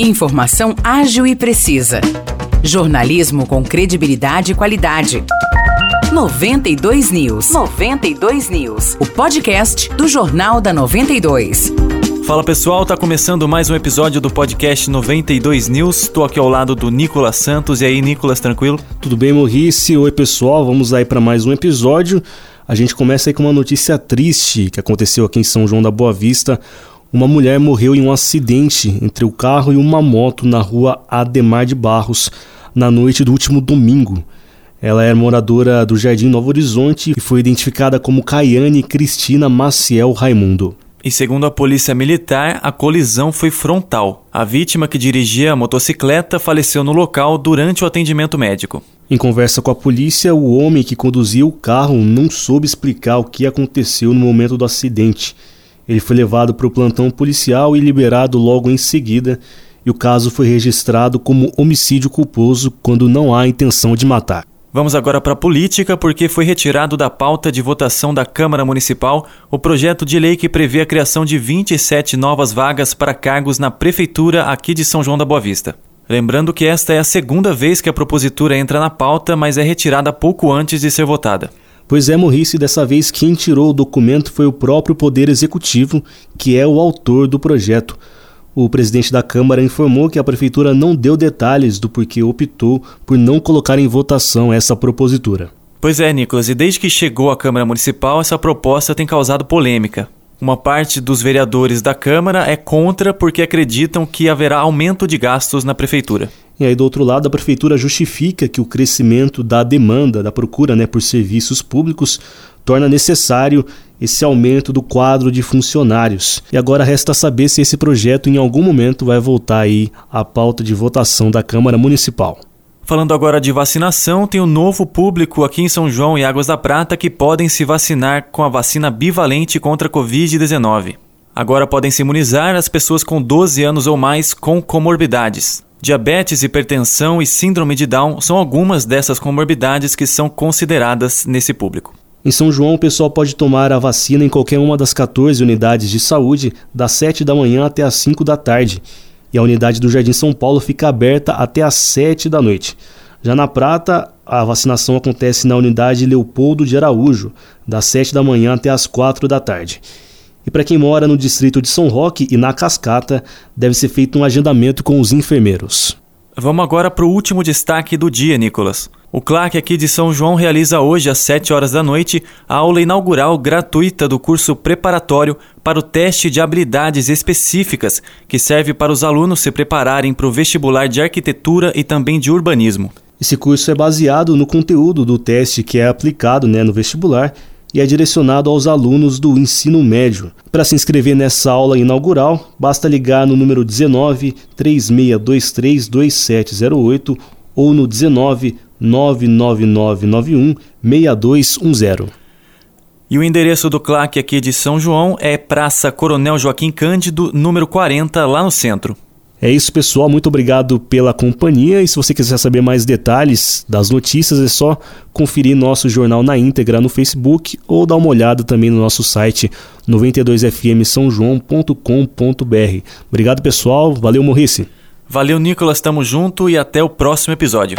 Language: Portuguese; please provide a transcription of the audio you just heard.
Informação ágil e precisa. Jornalismo com credibilidade e qualidade. 92 News. 92 News. O podcast do Jornal da 92. Fala pessoal, tá começando mais um episódio do podcast 92 News. Tô aqui ao lado do Nicolas Santos. E aí, Nicolas, tranquilo? Tudo bem, Maurice? Oi, pessoal. Vamos aí para mais um episódio. A gente começa aí com uma notícia triste que aconteceu aqui em São João da Boa Vista. Uma mulher morreu em um acidente entre o carro e uma moto na rua Ademar de Barros na noite do último domingo. Ela era moradora do Jardim Novo Horizonte e foi identificada como Caiane Cristina Maciel Raimundo. E segundo a polícia militar, a colisão foi frontal. A vítima que dirigia a motocicleta faleceu no local durante o atendimento médico. Em conversa com a polícia, o homem que conduzia o carro não soube explicar o que aconteceu no momento do acidente. Ele foi levado para o plantão policial e liberado logo em seguida, e o caso foi registrado como homicídio culposo quando não há intenção de matar. Vamos agora para a política, porque foi retirado da pauta de votação da Câmara Municipal o projeto de lei que prevê a criação de 27 novas vagas para cargos na Prefeitura aqui de São João da Boa Vista. Lembrando que esta é a segunda vez que a propositura entra na pauta, mas é retirada pouco antes de ser votada. Pois é, Morrice, dessa vez quem tirou o documento foi o próprio Poder Executivo, que é o autor do projeto. O presidente da Câmara informou que a prefeitura não deu detalhes do porquê optou por não colocar em votação essa propositura. Pois é, Nicolas, e desde que chegou à Câmara Municipal, essa proposta tem causado polêmica. Uma parte dos vereadores da Câmara é contra porque acreditam que haverá aumento de gastos na prefeitura. E aí, do outro lado, a prefeitura justifica que o crescimento da demanda, da procura né, por serviços públicos, torna necessário esse aumento do quadro de funcionários. E agora resta saber se esse projeto em algum momento vai voltar aí à pauta de votação da Câmara Municipal. Falando agora de vacinação, tem um novo público aqui em São João e Águas da Prata que podem se vacinar com a vacina bivalente contra a Covid-19. Agora podem se imunizar as pessoas com 12 anos ou mais com comorbidades. Diabetes, hipertensão e síndrome de Down são algumas dessas comorbidades que são consideradas nesse público. Em São João, o pessoal pode tomar a vacina em qualquer uma das 14 unidades de saúde, das 7 da manhã até as 5 da tarde. E a unidade do Jardim São Paulo fica aberta até as 7 da noite. Já na Prata, a vacinação acontece na unidade Leopoldo de Araújo, das 7 da manhã até as 4 da tarde. E para quem mora no distrito de São Roque e na Cascata, deve ser feito um agendamento com os enfermeiros. Vamos agora para o último destaque do dia, Nicolas. O CLAC aqui de São João realiza hoje, às 7 horas da noite, a aula inaugural gratuita do curso preparatório para o teste de habilidades específicas, que serve para os alunos se prepararem para o vestibular de arquitetura e também de urbanismo. Esse curso é baseado no conteúdo do teste que é aplicado né, no vestibular e é direcionado aos alunos do ensino médio. Para se inscrever nessa aula inaugural, basta ligar no número 19 3623 2708 ou no 19 99991 6210. E o endereço do CLAC aqui de São João é Praça Coronel Joaquim Cândido, número 40, lá no centro. É isso, pessoal. Muito obrigado pela companhia. E se você quiser saber mais detalhes das notícias, é só conferir nosso jornal na íntegra no Facebook ou dar uma olhada também no nosso site 92fmsãojoão.com.br. Obrigado, pessoal. Valeu, Morrice. Valeu, Nicolas. Tamo junto e até o próximo episódio.